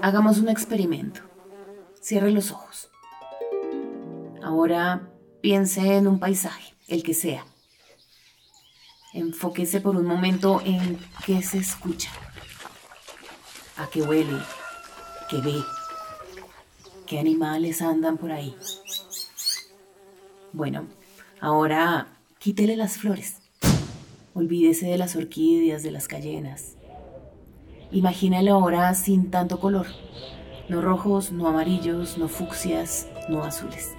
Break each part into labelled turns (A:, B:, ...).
A: Hagamos un experimento. Cierre los ojos. Ahora piense en un paisaje, el que sea. Enfóquese por un momento en qué se escucha, a qué huele, qué ve, qué animales andan por ahí. Bueno, ahora quítele las flores. Olvídese de las orquídeas, de las cayenas. Imagínalo ahora sin tanto color. No rojos, no amarillos, no fucsias, no azules.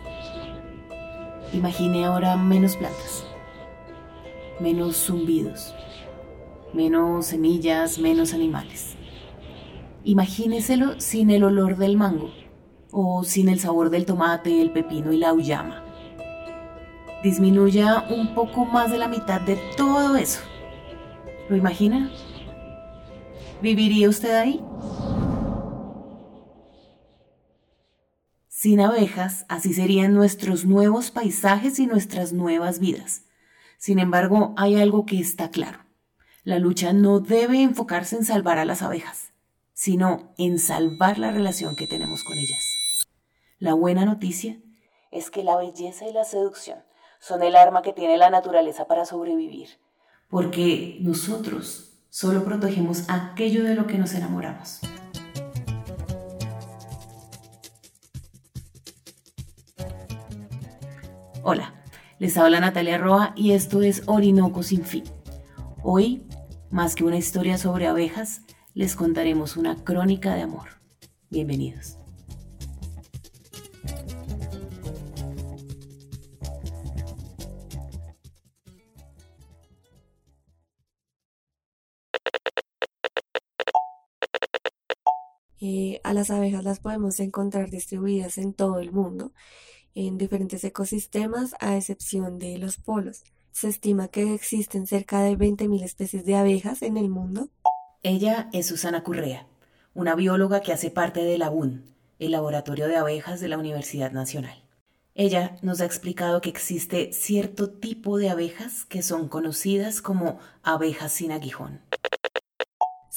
A: Imagine ahora menos plantas, menos zumbidos, menos semillas, menos animales. Imagíneselo sin el olor del mango o sin el sabor del tomate, el pepino y la uyama. Disminuya un poco más de la mitad de todo eso. ¿Lo imagina? ¿Viviría usted ahí? Sin abejas, así serían nuestros nuevos paisajes y nuestras nuevas vidas. Sin embargo, hay algo que está claro. La lucha no debe enfocarse en salvar a las abejas, sino en salvar la relación que tenemos con ellas. La buena noticia es que la belleza y la seducción son el arma que tiene la naturaleza para sobrevivir, porque nosotros Solo protegemos aquello de lo que nos enamoramos. Hola, les habla Natalia Roa y esto es Orinoco sin fin. Hoy, más que una historia sobre abejas, les contaremos una crónica de amor. Bienvenidos.
B: Las abejas las podemos encontrar distribuidas en todo el mundo, en diferentes ecosistemas, a excepción de los polos. Se estima que existen cerca de 20.000 especies de abejas en el mundo.
A: Ella es Susana Currea, una bióloga que hace parte de la el Laboratorio de Abejas de la Universidad Nacional. Ella nos ha explicado que existe cierto tipo de abejas que son conocidas como abejas sin aguijón.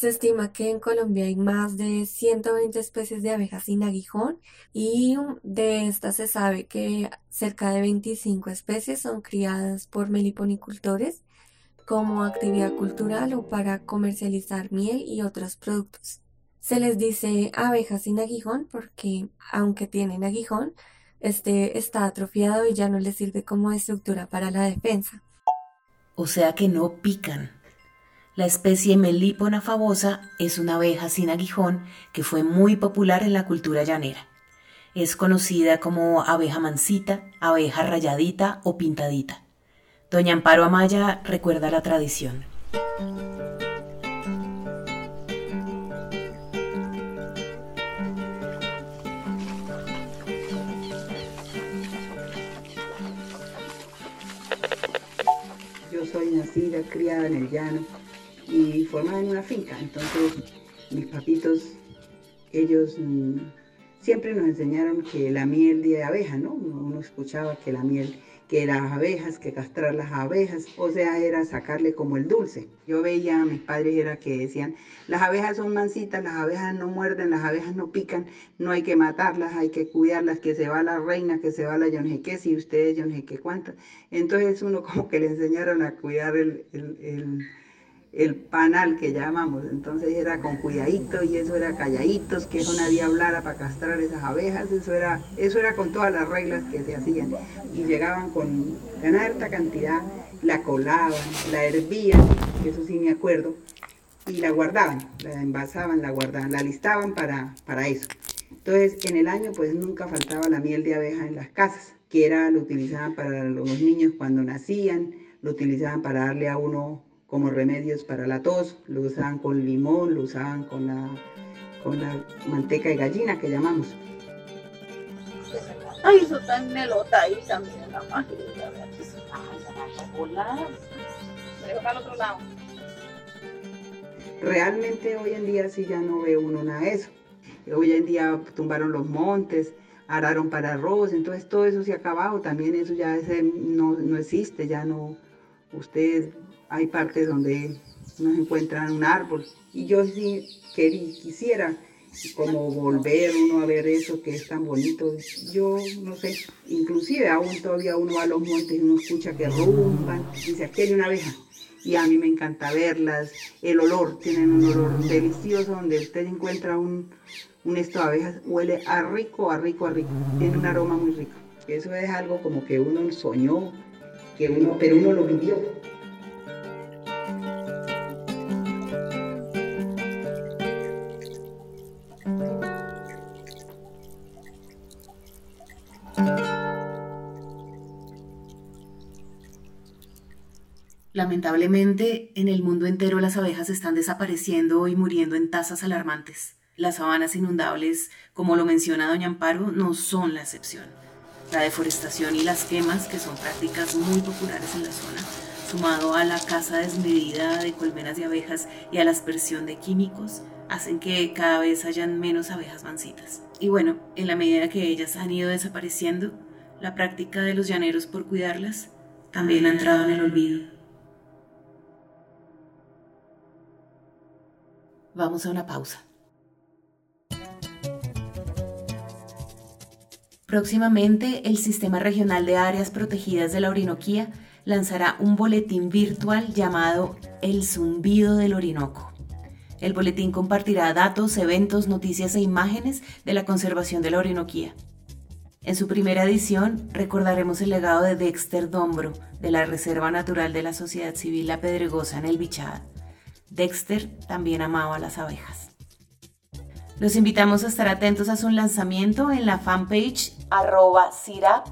B: Se estima que en Colombia hay más de 120 especies de abejas sin aguijón y de estas se sabe que cerca de 25 especies son criadas por meliponicultores como actividad cultural o para comercializar miel y otros productos. Se les dice abejas sin aguijón porque aunque tienen aguijón, este está atrofiado y ya no les sirve como estructura para la defensa.
A: O sea que no pican. La especie Melipona famosa es una abeja sin aguijón que fue muy popular en la cultura llanera. Es conocida como abeja mansita, abeja rayadita o pintadita. Doña Amparo Amaya recuerda la tradición.
C: Yo soy nacida, criada en el llano y formada en una finca. Entonces, mis papitos, ellos mm, siempre nos enseñaron que la miel de abeja, ¿no? Uno escuchaba que la miel, que las abejas, que castrar las abejas, o sea, era sacarle como el dulce. Yo veía a mis padres era que decían, las abejas son mansitas, las abejas no muerden, las abejas no pican, no hay que matarlas, hay que cuidarlas, que se va la reina, que se va la yo no si ustedes yo no sé qué cuántas. Entonces uno como que le enseñaron a cuidar el el panal que llamamos. Entonces era con cuidadito y eso era calladitos, que eso nadie hablara para castrar esas abejas, eso era, eso era con todas las reglas que se hacían. Y llegaban con una alta cantidad, la colaban, la hervían, eso sí me acuerdo, y la guardaban, la envasaban, la guardaban, la listaban para, para eso. Entonces en el año pues nunca faltaba la miel de abeja en las casas, que era, lo utilizaban para los niños cuando nacían, lo utilizaban para darle a uno como remedios para la tos, lo usaban con limón, lo usaban con la, con la manteca de gallina que llamamos.
D: Ay, eso está en melota ahí también, la máquina. al otro lado.
C: Realmente hoy en día sí ya no ve uno nada de eso. Hoy en día tumbaron los montes, araron para arroz, entonces todo eso se ha acabado, también eso ya no, no existe, ya no, ustedes hay partes donde no se encuentran un árbol. Y yo sí quisiera como volver uno a ver eso que es tan bonito. Yo no sé, inclusive aún todavía uno va a los montes y uno escucha que rumban, dice aquí hay una abeja. Y a mí me encanta verlas, el olor, tienen un olor delicioso donde usted encuentra un, un esto de abejas, huele a rico, a rico, a rico, tiene un aroma muy rico. Eso es algo como que uno soñó, que uno, pero uno lo vivió.
A: Lamentablemente, en el mundo entero las abejas están desapareciendo y muriendo en tasas alarmantes. Las sabanas inundables, como lo menciona doña Amparo, no son la excepción. La deforestación y las quemas, que son prácticas muy populares en la zona, sumado a la caza desmedida de colmenas de abejas y a la aspersión de químicos, hacen que cada vez hayan menos abejas mancitas. Y bueno, en la medida que ellas han ido desapareciendo, la práctica de los llaneros por cuidarlas también ha entrado en el olvido. Vamos a una pausa. Próximamente, el Sistema Regional de Áreas Protegidas de la Orinoquía lanzará un boletín virtual llamado El Zumbido del Orinoco. El boletín compartirá datos, eventos, noticias e imágenes de la conservación de la Orinoquía. En su primera edición recordaremos el legado de Dexter Dombro de la Reserva Natural de la Sociedad Civil La Pedregosa en el Bichada. Dexter también amaba las abejas. Los invitamos a estar atentos a su lanzamiento en la fanpage arroba Sirap.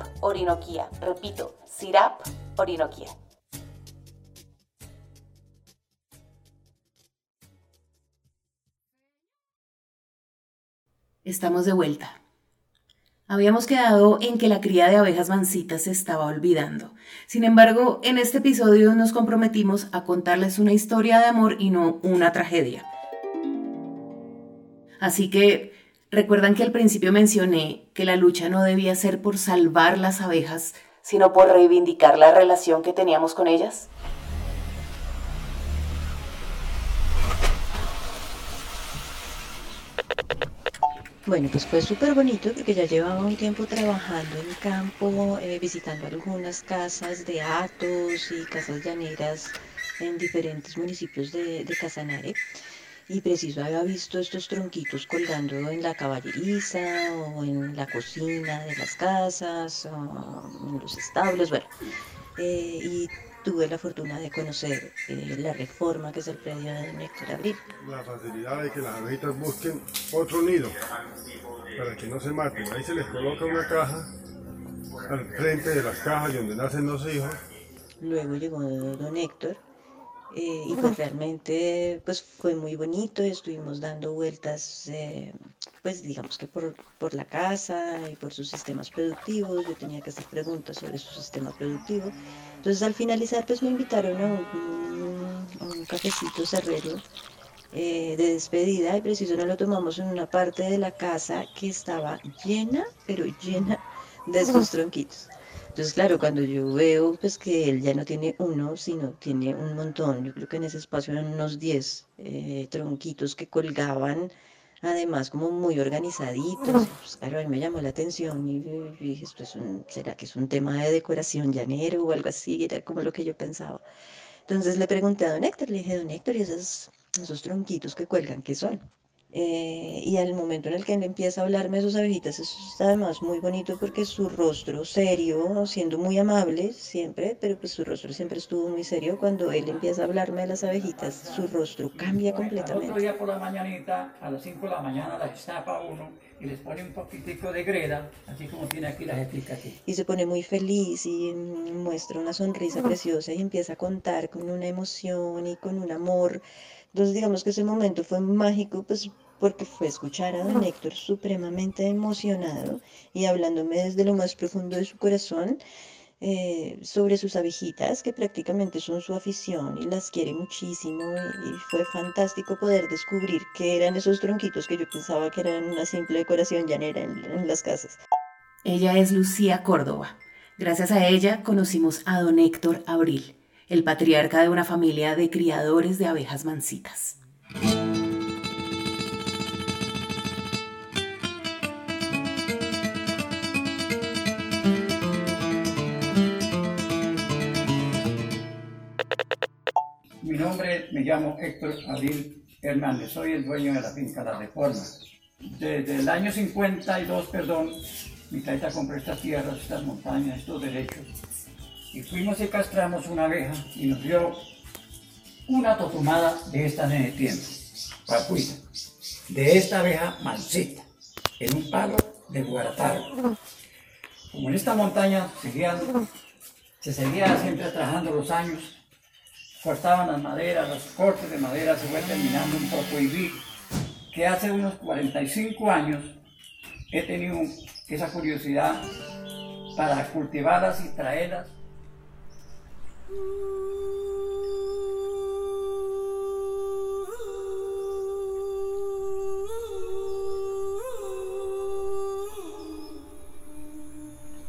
A: Repito, Sirap Orinoquía. Estamos de vuelta. Habíamos quedado en que la cría de abejas mancitas se estaba olvidando. Sin embargo, en este episodio nos comprometimos a contarles una historia de amor y no una tragedia. Así que, ¿recuerdan que al principio mencioné que la lucha no debía ser por salvar las abejas, sino por reivindicar la relación que teníamos con ellas?
E: Bueno, pues fue súper bonito porque ya llevaba un tiempo trabajando en campo, eh, visitando algunas casas de atos y casas llaneras en diferentes municipios de, de Casanare y preciso había visto estos tronquitos colgando en la caballeriza o en la cocina de las casas o en los establos, bueno. Eh, y tuve la fortuna de conocer eh, la reforma que es el predio de Néctor Abril.
F: La facilidad de que las abejitas busquen otro nido para que no se maten. Ahí se les coloca una caja al frente de las cajas donde nacen los hijos.
E: Luego llegó don Héctor eh, y pues realmente pues fue muy bonito, estuvimos dando vueltas eh, pues digamos que por, por, la casa y por sus sistemas productivos, yo tenía que hacer preguntas sobre su sistema productivo, entonces al finalizar pues me invitaron a un, un cafecito cerrero eh, de despedida y preciso no lo tomamos en una parte de la casa que estaba llena, pero llena de estos tronquitos. Entonces, claro, cuando yo veo pues que él ya no tiene uno, sino tiene un montón, yo creo que en ese espacio eran unos 10 eh, tronquitos que colgaban, además como muy organizaditos. Pues, claro, a mí me llamó la atención y, dije, esto es un, ¿será que es un tema de decoración llanero o algo así? Era como lo que yo pensaba. Entonces le pregunté a don Héctor, le dije, don Héctor, ¿y esos, esos tronquitos que cuelgan, qué son? Eh, y al momento en el que él empieza a hablarme de sus abejitas, eso es además muy bonito porque su rostro serio, siendo muy amable siempre, pero pues su rostro siempre estuvo muy serio. Cuando él empieza a hablarme de las abejitas, su rostro cambia completamente.
G: El otro día por la mañanita, a las 5 de la mañana, las destapa uno y les pone un poquitico de greda, así como tiene aquí las aquí.
E: Y se pone muy feliz y muestra una sonrisa preciosa y empieza a contar con una emoción y con un amor entonces digamos que ese momento fue mágico, pues porque fue escuchar a don Héctor supremamente emocionado y hablándome desde lo más profundo de su corazón eh, sobre sus abejitas, que prácticamente son su afición y las quiere muchísimo. Y, fue fantástico poder descubrir que eran esos tronquitos que yo pensaba que eran una simple decoración llanera en, en las casas.
A: Ella es Lucía Córdoba. Gracias a ella conocimos a don Héctor Abril el patriarca de una familia de criadores de abejas mansitas.
G: Mi nombre, me llamo Héctor Abril Hernández, soy el dueño de la finca La Reforma. Desde el año 52, perdón, mi taita compró estas tierras, estas montañas, estos derechos y fuimos y castramos una abeja y nos dio una totumada de esta en el tiempo, papuita, de esta abeja mansita, en un palo de guarataro. Como en esta montaña seguían, se seguía siempre trabajando los años, cortaban las maderas, los cortes de madera se fue terminando un poco y vi que hace unos 45 años he tenido esa curiosidad para cultivarlas y traerlas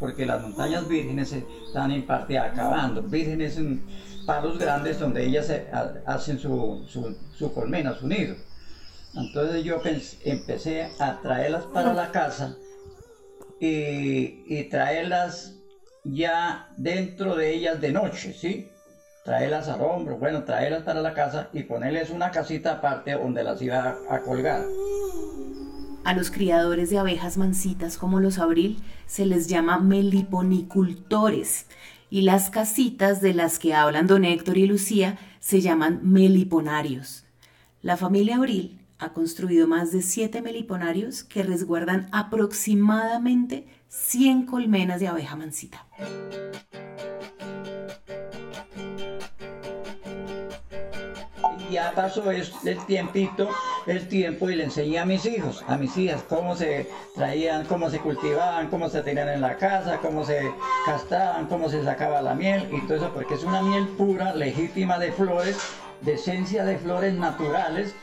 G: porque las montañas vírgenes están en parte acabando. Vírgenes en palos grandes donde ellas hacen su, su, colmena, su nido. Entonces yo empecé a traerlas para la casa y, y, traerlas ya dentro de ellas de noche, ¿sí? Traerlas al hombro, bueno, traerlas para la casa y ponerles una casita aparte donde las iba a colgar.
A: A los criadores de abejas mansitas como los abril se les llama meliponicultores y las casitas de las que hablan don Héctor y Lucía se llaman meliponarios. La familia Abril ha construido más de siete meliponarios que resguardan aproximadamente 100 colmenas de abeja mansita.
G: ya pasó el tiempito, el tiempo y le enseñé a mis hijos, a mis hijas, cómo se traían, cómo se cultivaban, cómo se tenían en la casa, cómo se castraban, cómo se sacaba la miel y todo eso, porque es una miel pura, legítima de flores, de esencia de flores naturales.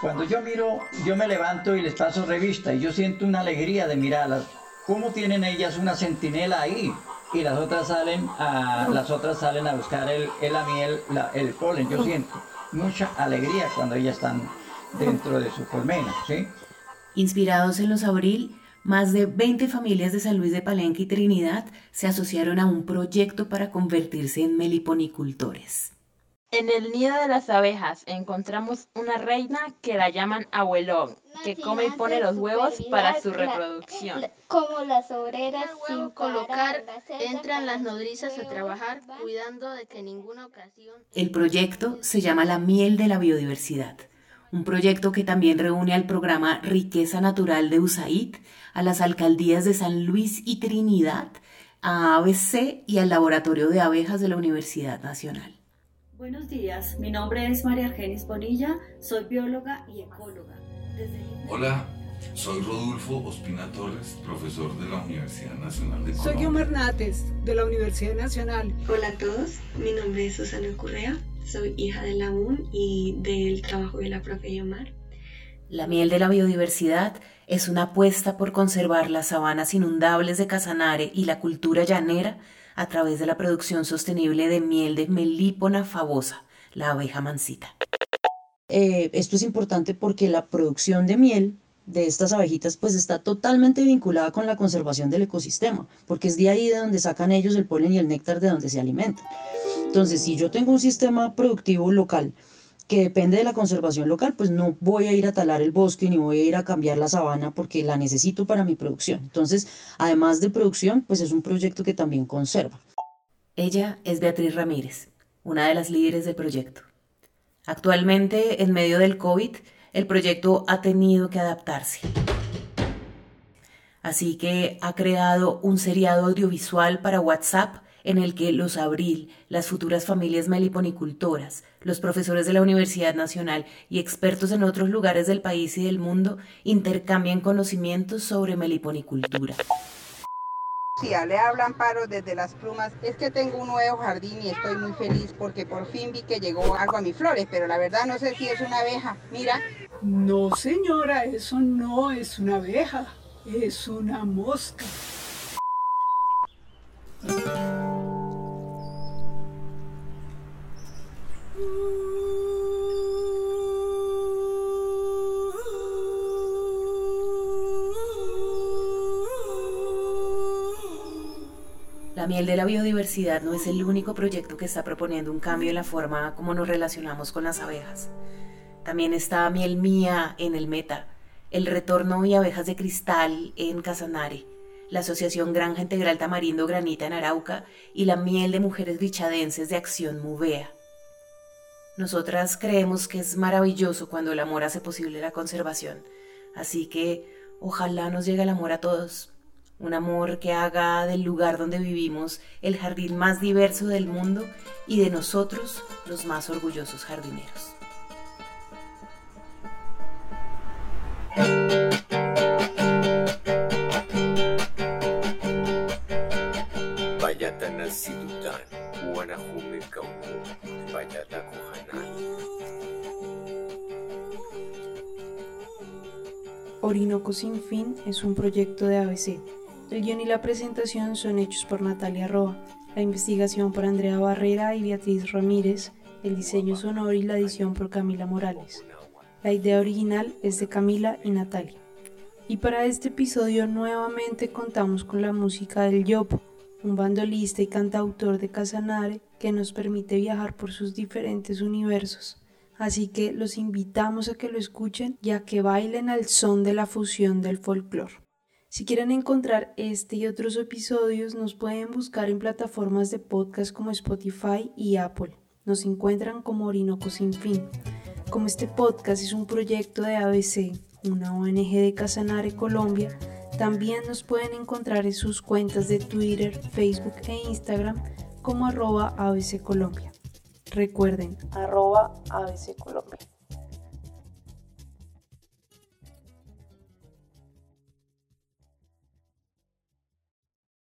G: Cuando yo miro, yo me levanto y les paso revista y yo siento una alegría de mirarlas. ¿Cómo tienen ellas una centinela ahí? y las otras salen a, las otras salen a buscar el, el la miel, el polen. Yo siento mucha alegría cuando ellas están dentro de su colmena, ¿sí?
A: Inspirados en los abril, más de 20 familias de San Luis de Palenque y Trinidad se asociaron a un proyecto para convertirse en meliponicultores.
H: En el nido de las abejas encontramos una reina que la llaman abuelón, que come y pone los huevos para su reproducción.
I: Como las obreras sin
J: colocar, entran las nodrizas a trabajar cuidando de que en ninguna ocasión...
A: El proyecto se llama La miel de la biodiversidad, un proyecto que también reúne al programa Riqueza Natural de USAID, a las alcaldías de San Luis y Trinidad, a ABC y al Laboratorio de Abejas de la Universidad Nacional.
K: Buenos días, mi nombre es María Argenis Bonilla, soy bióloga y ecóloga.
L: Hola, soy Rodolfo Ospina Torres, profesor de la Universidad Nacional de Colombia.
M: Soy Guillermo Hernández, de la Universidad Nacional.
N: Hola a todos, mi nombre es Susana Correa, soy hija de la UN y del trabajo de la profe Yomar.
A: La miel de la biodiversidad es una apuesta por conservar las sabanas inundables de Casanare y la cultura llanera a través de la producción sostenible de miel de melípona fabosa, la abeja mansita.
O: Eh, esto es importante porque la producción de miel de estas abejitas pues está totalmente vinculada con la conservación del ecosistema, porque es de ahí de donde sacan ellos el polen y el néctar de donde se alimentan. Entonces, si yo tengo un sistema productivo local que depende de la conservación local, pues no voy a ir a talar el bosque ni voy a ir a cambiar la sabana porque la necesito para mi producción. Entonces, además de producción, pues es un proyecto que también conserva.
A: Ella es Beatriz Ramírez, una de las líderes del proyecto. Actualmente, en medio del COVID, el proyecto ha tenido que adaptarse. Así que ha creado un seriado audiovisual para WhatsApp en el que los Abril, las futuras familias meliponicultoras, los profesores de la Universidad Nacional y expertos en otros lugares del país y del mundo intercambian conocimientos sobre meliponicultura.
C: Sí, le hablan paro desde las plumas. Es que tengo un nuevo jardín y estoy muy feliz porque por fin vi que llegó algo a mis flores, pero la verdad no sé si es una abeja. Mira.
M: No, señora, eso no es una abeja, es una mosca.
A: Miel de la biodiversidad no es el único proyecto que está proponiendo un cambio en la forma como nos relacionamos con las abejas. También está Miel Mía en el Meta, el Retorno y Abejas de Cristal en Casanare, la Asociación Granja Integral Tamarindo Granita en Arauca y la Miel de Mujeres Bichadenses de Acción Muvea. Nosotras creemos que es maravilloso cuando el amor hace posible la conservación, así que ojalá nos llegue el amor a todos, un amor que haga del lugar donde vivimos el jardín más diverso del mundo y de nosotros los más orgullosos jardineros.
P: Orinoco Sin Fin es un proyecto de ABC. El guion y la presentación son hechos por Natalia Roa, la investigación por Andrea Barrera y Beatriz Ramírez, el diseño sonoro y la edición por Camila Morales. La idea original es de Camila y Natalia. Y para este episodio nuevamente contamos con la música del Yopo, un bandolista y cantautor de Casanare que nos permite viajar por sus diferentes universos. Así que los invitamos a que lo escuchen y a que bailen al son de la fusión del folclore. Si quieren encontrar este y otros episodios, nos pueden buscar en plataformas de podcast como Spotify y Apple. Nos encuentran como Orinoco Sin Fin. Como este podcast es un proyecto de ABC, una ONG de Casanare, Colombia, también nos pueden encontrar en sus cuentas de Twitter, Facebook e Instagram como arroba ABC Colombia. Recuerden, arroba ABC Colombia.